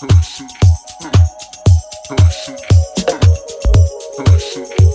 Classic. Classic. Classic.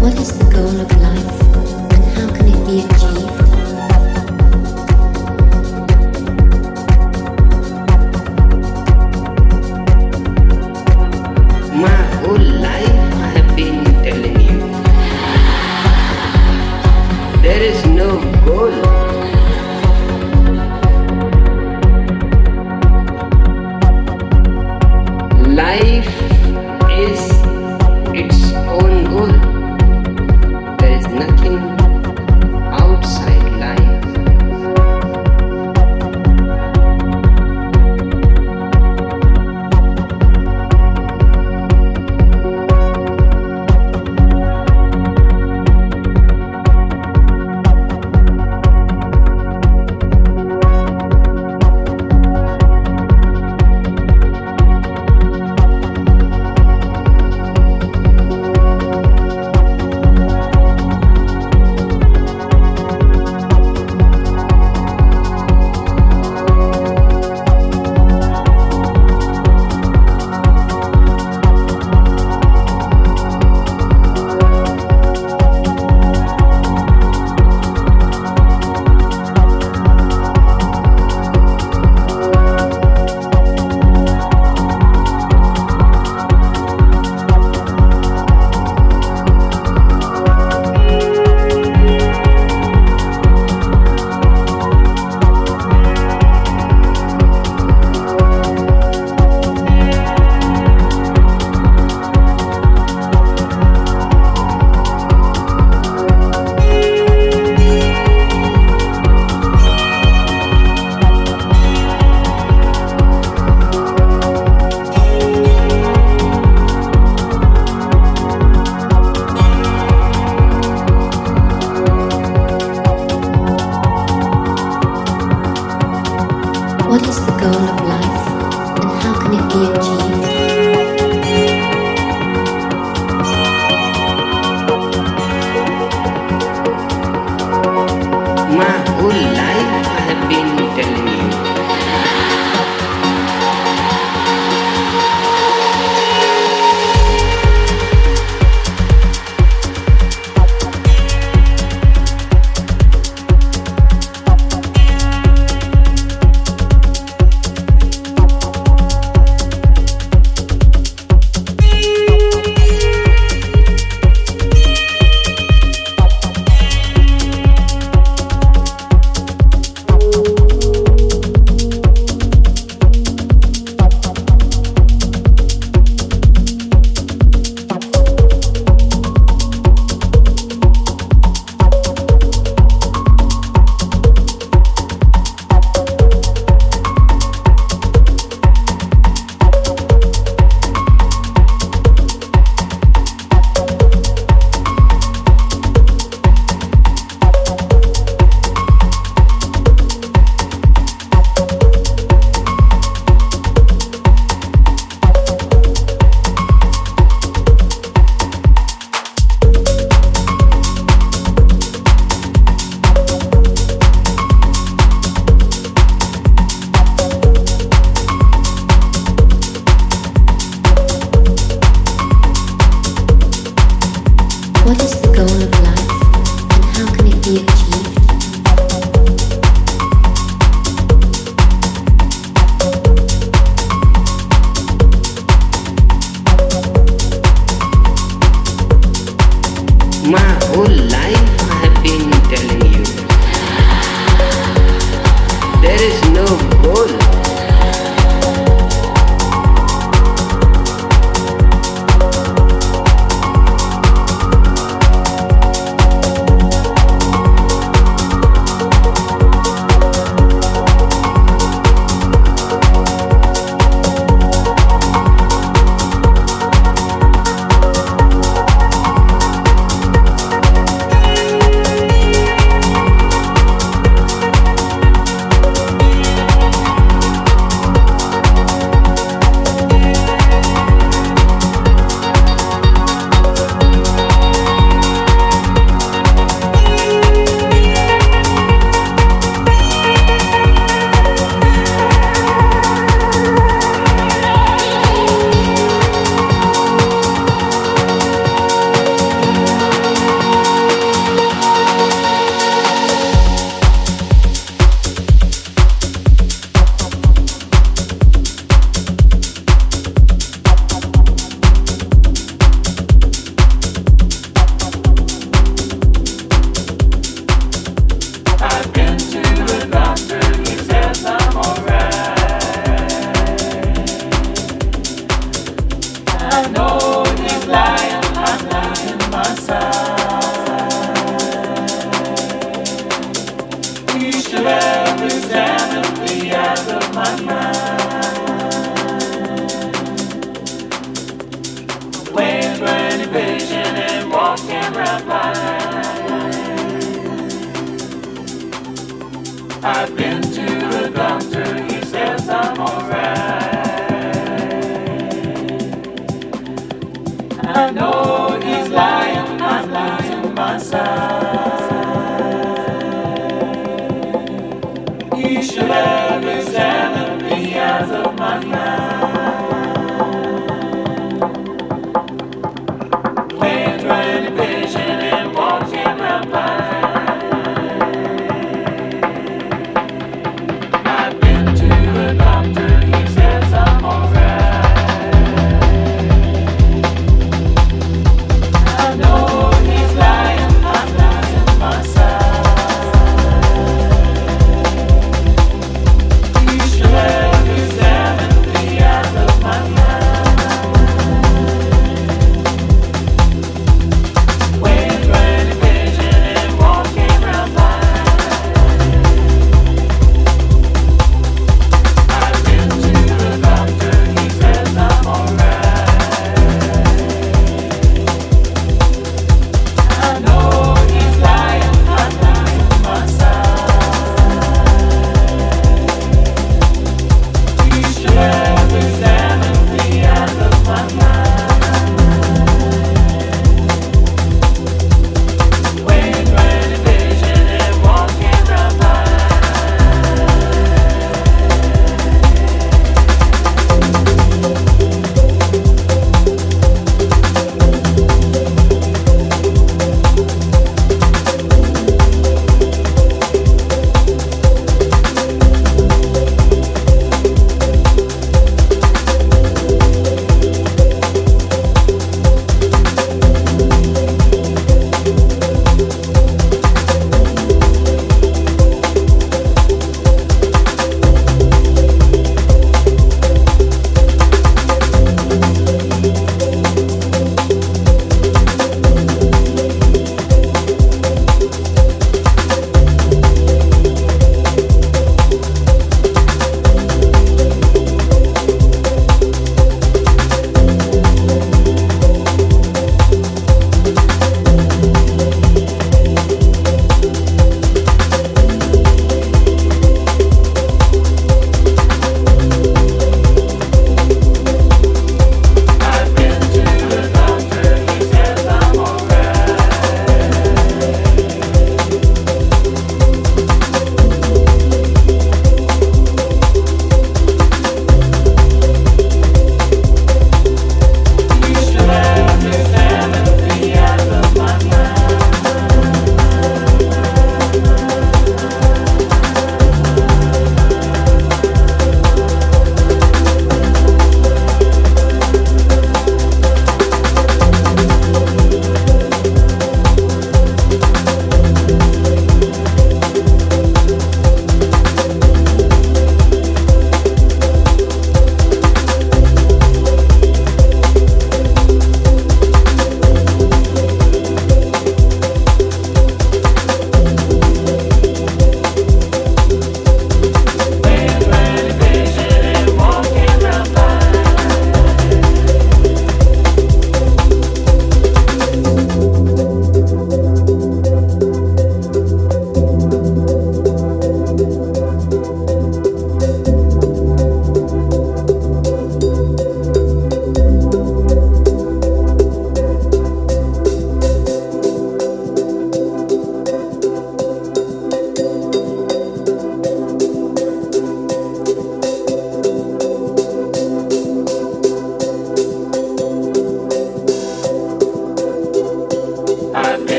What is